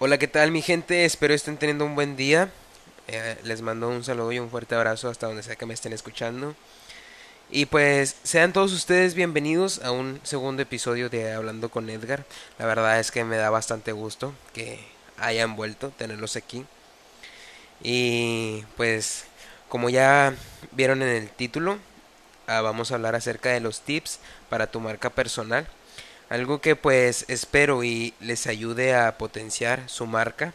Hola, ¿qué tal mi gente? Espero estén teniendo un buen día. Eh, les mando un saludo y un fuerte abrazo hasta donde sea que me estén escuchando. Y pues sean todos ustedes bienvenidos a un segundo episodio de Hablando con Edgar. La verdad es que me da bastante gusto que hayan vuelto, tenerlos aquí. Y pues como ya vieron en el título, ah, vamos a hablar acerca de los tips para tu marca personal. Algo que pues espero y les ayude a potenciar su marca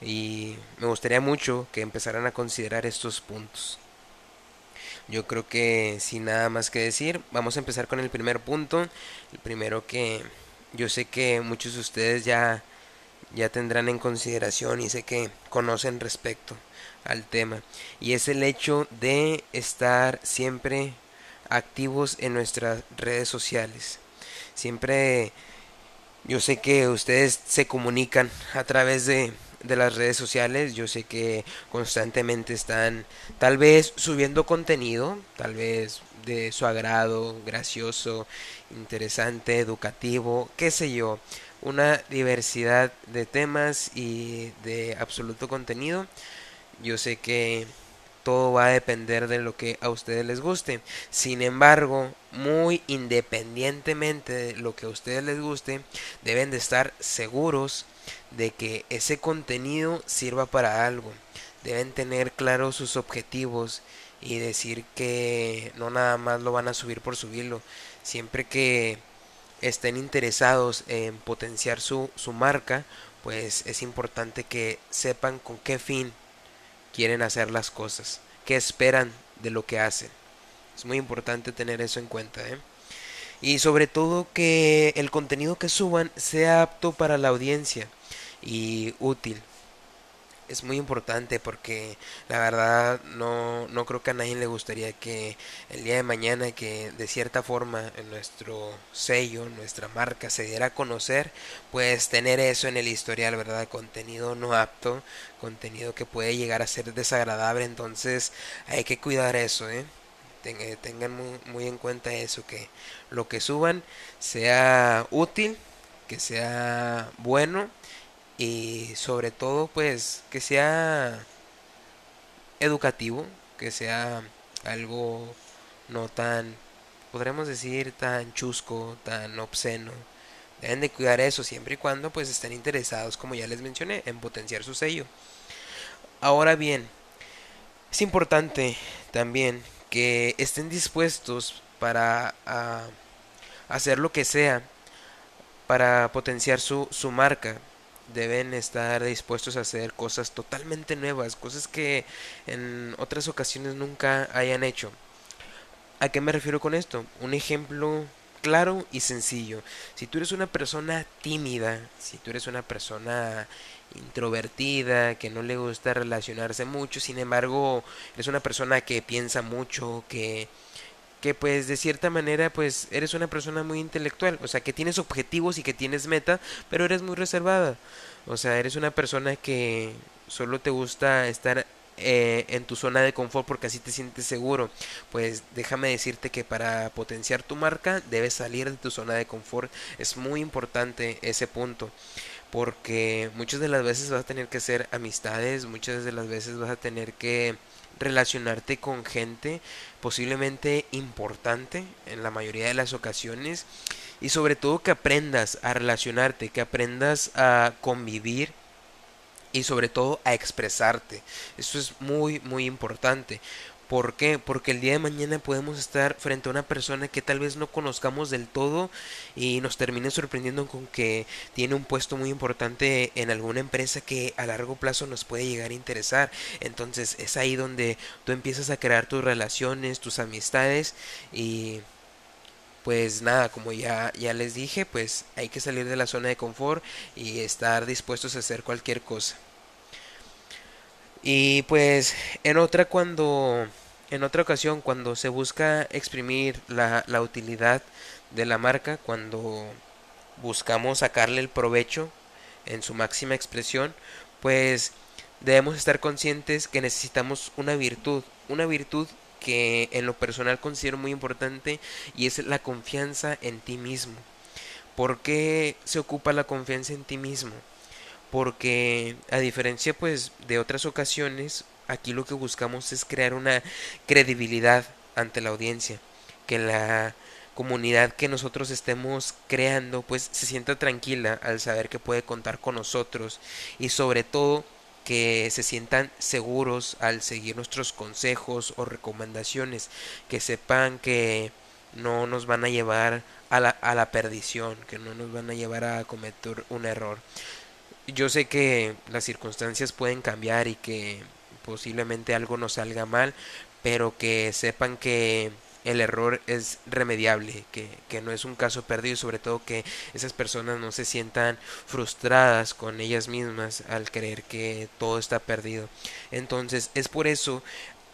y me gustaría mucho que empezaran a considerar estos puntos. Yo creo que sin nada más que decir, vamos a empezar con el primer punto. El primero que yo sé que muchos de ustedes ya, ya tendrán en consideración y sé que conocen respecto al tema. Y es el hecho de estar siempre activos en nuestras redes sociales. Siempre yo sé que ustedes se comunican a través de, de las redes sociales. Yo sé que constantemente están tal vez subiendo contenido, tal vez de su agrado, gracioso, interesante, educativo, qué sé yo. Una diversidad de temas y de absoluto contenido. Yo sé que todo va a depender de lo que a ustedes les guste. Sin embargo, muy independientemente de lo que a ustedes les guste, deben de estar seguros de que ese contenido sirva para algo. Deben tener claros sus objetivos y decir que no nada más lo van a subir por subirlo. Siempre que estén interesados en potenciar su, su marca, pues es importante que sepan con qué fin quieren hacer las cosas, qué esperan de lo que hacen. Es muy importante tener eso en cuenta. ¿eh? Y sobre todo que el contenido que suban sea apto para la audiencia y útil. Es muy importante porque la verdad no, no creo que a nadie le gustaría que el día de mañana que de cierta forma en nuestro sello, nuestra marca se diera a conocer, pues tener eso en el historial, ¿verdad? Contenido no apto, contenido que puede llegar a ser desagradable, entonces hay que cuidar eso, ¿eh? Tengan muy, muy en cuenta eso, que lo que suban sea útil, que sea bueno y sobre todo pues que sea educativo, que sea algo no tan, podremos decir, tan chusco, tan obsceno. Deben de cuidar eso siempre y cuando pues estén interesados, como ya les mencioné, en potenciar su sello. Ahora bien, es importante también que estén dispuestos para hacer lo que sea para potenciar su, su marca deben estar dispuestos a hacer cosas totalmente nuevas, cosas que en otras ocasiones nunca hayan hecho. ¿A qué me refiero con esto? Un ejemplo claro y sencillo. Si tú eres una persona tímida, si tú eres una persona introvertida, que no le gusta relacionarse mucho, sin embargo, eres una persona que piensa mucho, que que pues de cierta manera pues eres una persona muy intelectual, o sea que tienes objetivos y que tienes meta, pero eres muy reservada, o sea eres una persona que solo te gusta estar eh, en tu zona de confort porque así te sientes seguro, pues déjame decirte que para potenciar tu marca debes salir de tu zona de confort, es muy importante ese punto porque muchas de las veces vas a tener que hacer amistades, muchas de las veces vas a tener que relacionarte con gente posiblemente importante en la mayoría de las ocasiones y sobre todo que aprendas a relacionarte, que aprendas a convivir y sobre todo a expresarte. Eso es muy muy importante ¿Por qué? Porque el día de mañana podemos estar frente a una persona que tal vez no conozcamos del todo y nos termine sorprendiendo con que tiene un puesto muy importante en alguna empresa que a largo plazo nos puede llegar a interesar. Entonces es ahí donde tú empiezas a crear tus relaciones, tus amistades y pues nada, como ya, ya les dije, pues hay que salir de la zona de confort y estar dispuestos a hacer cualquier cosa. Y pues en otra cuando en otra ocasión cuando se busca exprimir la, la utilidad de la marca, cuando buscamos sacarle el provecho en su máxima expresión, pues debemos estar conscientes que necesitamos una virtud, una virtud que en lo personal considero muy importante y es la confianza en ti mismo. ¿Por qué se ocupa la confianza en ti mismo? porque a diferencia pues de otras ocasiones, aquí lo que buscamos es crear una credibilidad ante la audiencia, que la comunidad que nosotros estemos creando pues se sienta tranquila al saber que puede contar con nosotros y sobre todo que se sientan seguros al seguir nuestros consejos o recomendaciones, que sepan que no nos van a llevar a la, a la perdición, que no nos van a llevar a cometer un error. Yo sé que las circunstancias pueden cambiar y que posiblemente algo nos salga mal, pero que sepan que el error es remediable, que, que, no es un caso perdido, sobre todo que esas personas no se sientan frustradas con ellas mismas al creer que todo está perdido. Entonces es por eso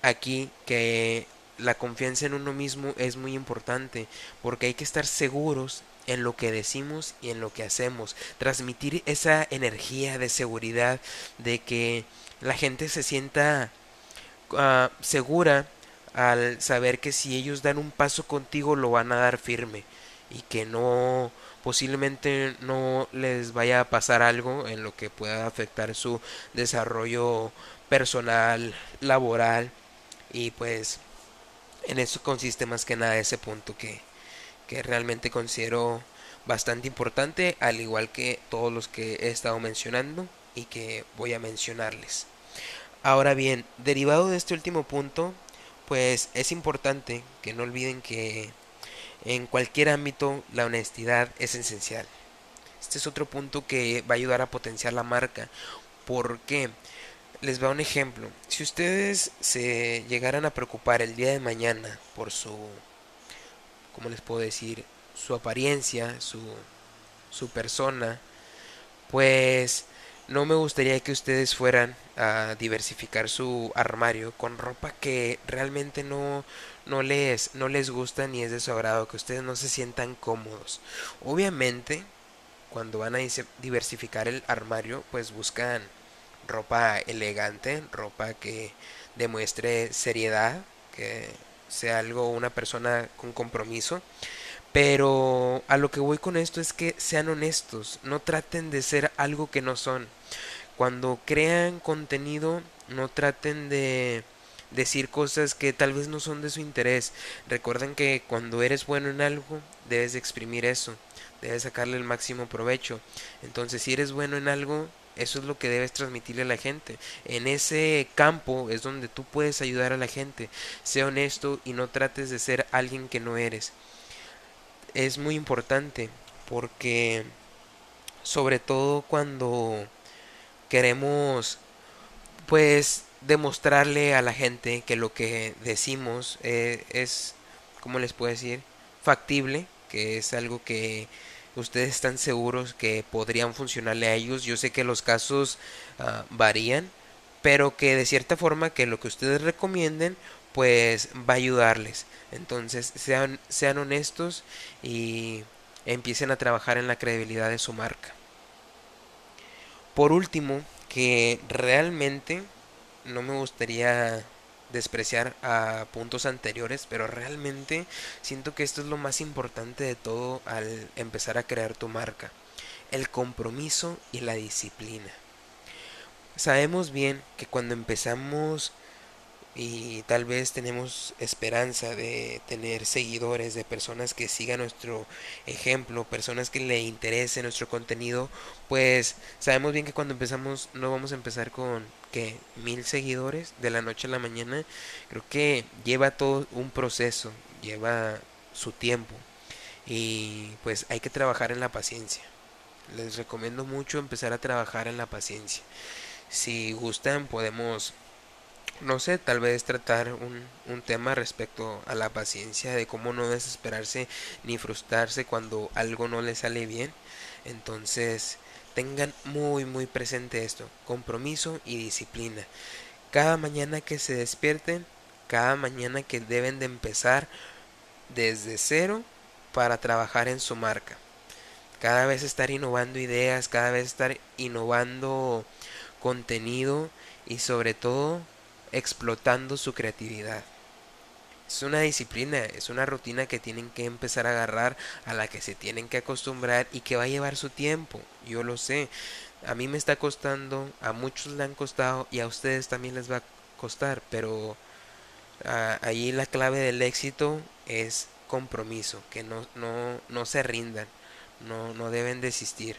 aquí que la confianza en uno mismo es muy importante, porque hay que estar seguros en lo que decimos y en lo que hacemos, transmitir esa energía de seguridad, de que la gente se sienta uh, segura al saber que si ellos dan un paso contigo lo van a dar firme y que no posiblemente no les vaya a pasar algo en lo que pueda afectar su desarrollo personal, laboral y pues en eso consiste más que nada ese punto que, que realmente considero bastante importante al igual que todos los que he estado mencionando y que voy a mencionarles. Ahora bien, derivado de este último punto, pues es importante que no olviden que en cualquier ámbito la honestidad es esencial. Este es otro punto que va a ayudar a potenciar la marca. porque Les va un ejemplo. Si ustedes se llegaran a preocupar el día de mañana por su, ¿cómo les puedo decir? Su apariencia, su, su persona, pues no me gustaría que ustedes fueran a diversificar su armario con ropa que realmente no, no, les, no les gusta ni es de su agrado, que ustedes no se sientan cómodos. Obviamente, cuando van a diversificar el armario, pues buscan ropa elegante, ropa que demuestre seriedad, que sea algo, una persona con compromiso. Pero a lo que voy con esto es que sean honestos, no traten de ser algo que no son. Cuando crean contenido, no traten de decir cosas que tal vez no son de su interés. Recuerden que cuando eres bueno en algo, debes exprimir eso, debes sacarle el máximo provecho. Entonces, si eres bueno en algo, eso es lo que debes transmitirle a la gente. En ese campo es donde tú puedes ayudar a la gente. Sé honesto y no trates de ser alguien que no eres es muy importante porque sobre todo cuando queremos pues demostrarle a la gente que lo que decimos eh, es, como les puedo decir? Factible, que es algo que ustedes están seguros que podrían funcionarle a ellos. Yo sé que los casos uh, varían, pero que de cierta forma que lo que ustedes recomienden pues va a ayudarles. Entonces sean, sean honestos y empiecen a trabajar en la credibilidad de su marca. Por último, que realmente no me gustaría despreciar a puntos anteriores, pero realmente siento que esto es lo más importante de todo al empezar a crear tu marca. El compromiso y la disciplina. Sabemos bien que cuando empezamos y tal vez tenemos esperanza de tener seguidores, de personas que sigan nuestro ejemplo, personas que le interese nuestro contenido, pues sabemos bien que cuando empezamos no vamos a empezar con que mil seguidores de la noche a la mañana, creo que lleva todo un proceso, lleva su tiempo y pues hay que trabajar en la paciencia. Les recomiendo mucho empezar a trabajar en la paciencia. Si gustan podemos no sé, tal vez tratar un, un, tema respecto a la paciencia, de cómo no desesperarse ni frustrarse cuando algo no le sale bien. Entonces, tengan muy, muy presente esto, compromiso y disciplina. Cada mañana que se despierten, cada mañana que deben de empezar desde cero para trabajar en su marca. Cada vez estar innovando ideas, cada vez estar innovando contenido y sobre todo explotando su creatividad. es una disciplina, es una rutina que tienen que empezar a agarrar, a la que se tienen que acostumbrar y que va a llevar su tiempo. Yo lo sé. A mí me está costando, a muchos le han costado y a ustedes también les va a costar, pero ah, ahí la clave del éxito es compromiso, que no, no, no se rindan, no, no deben desistir.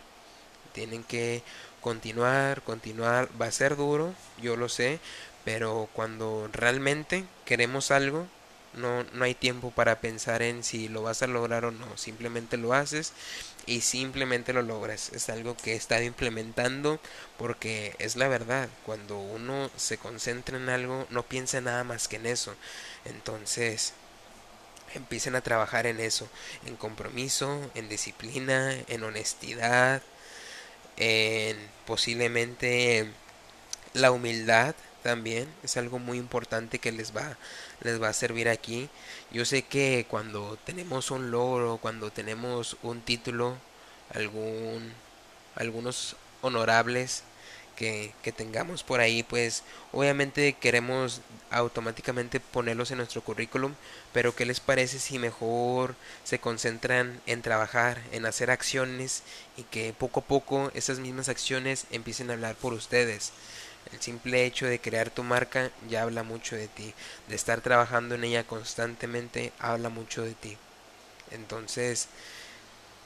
Tienen que continuar, continuar. Va a ser duro, yo lo sé, pero cuando realmente queremos algo, no, no hay tiempo para pensar en si lo vas a lograr o no. Simplemente lo haces y simplemente lo logras. Es algo que he estado implementando porque es la verdad. Cuando uno se concentra en algo, no piensa nada más que en eso. Entonces, empiecen a trabajar en eso, en compromiso, en disciplina, en honestidad, en posiblemente la humildad también es algo muy importante que les va les va a servir aquí yo sé que cuando tenemos un logro cuando tenemos un título algún algunos honorables que, que, tengamos por ahí, pues obviamente queremos automáticamente ponerlos en nuestro currículum, pero ¿qué les parece si mejor se concentran en trabajar, en hacer acciones y que poco a poco esas mismas acciones empiecen a hablar por ustedes? El simple hecho de crear tu marca ya habla mucho de ti. De estar trabajando en ella constantemente habla mucho de ti. Entonces,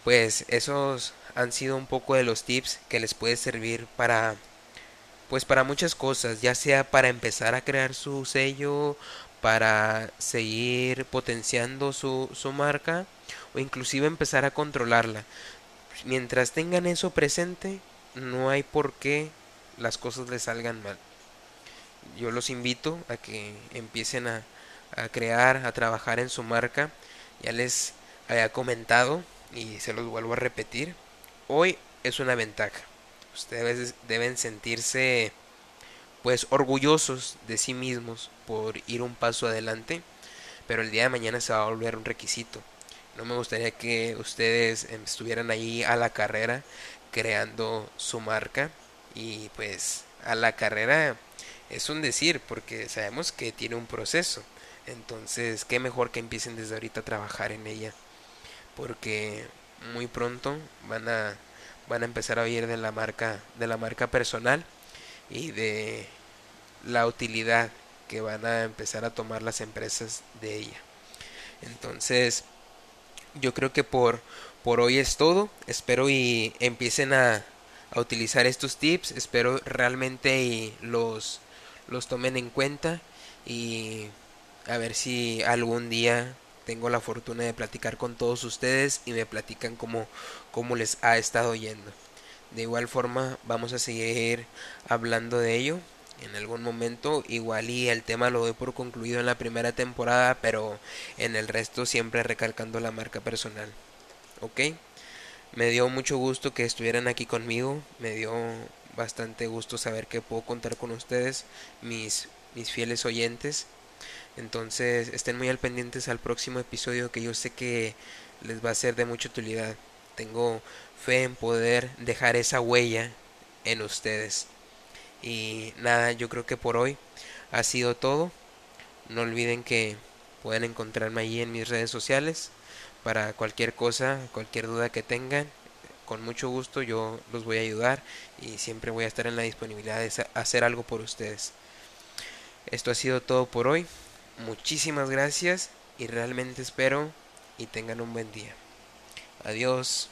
pues esos han sido un poco de los tips que les puede servir para pues para muchas cosas, ya sea para empezar a crear su sello, para seguir potenciando su, su marca o inclusive empezar a controlarla. Mientras tengan eso presente, no hay por qué las cosas les salgan mal. Yo los invito a que empiecen a, crear, a trabajar en su marca. Ya les había comentado y se los vuelvo a repetir. Hoy es una ventaja. Ustedes deben sentirse pues orgullosos de sí mismos por ir un paso adelante, pero el día de mañana se va a volver un requisito. No me gustaría que ustedes estuvieran ahí a la carrera creando su marca y pues a la carrera es un decir porque sabemos que tiene un proceso. Entonces, qué mejor que empiecen desde ahorita a trabajar en ella. Porque muy pronto van a van a empezar a oír de la marca de la marca personal y de la utilidad que van a empezar a tomar las empresas de ella. Entonces, yo creo que por por hoy es todo. Espero y empiecen a a utilizar estos tips. Espero realmente los, los tomen en cuenta y a ver si algún día tengo la fortuna de platicar con todos ustedes y me platican cómo, cómo les ha estado yendo. De igual forma vamos a seguir hablando de ello en algún momento. Igual y el tema lo doy por concluido en la primera temporada, pero en el resto siempre recalcando la marca personal. ¿Ok? Me dio mucho gusto que estuvieran aquí conmigo, me dio bastante gusto saber que puedo contar con ustedes, mis, mis fieles oyentes. Entonces estén muy al pendientes al próximo episodio que yo sé que les va a ser de mucha utilidad. Tengo fe en poder dejar esa huella en ustedes. Y nada, yo creo que por hoy ha sido todo. No olviden que pueden encontrarme allí en mis redes sociales para cualquier cosa, cualquier duda que tengan. Con mucho gusto yo los voy a ayudar y siempre voy a estar en la disponibilidad de hacer algo por ustedes. Esto ha sido todo por hoy. Muchísimas gracias y realmente espero y tengan un buen día. Adiós.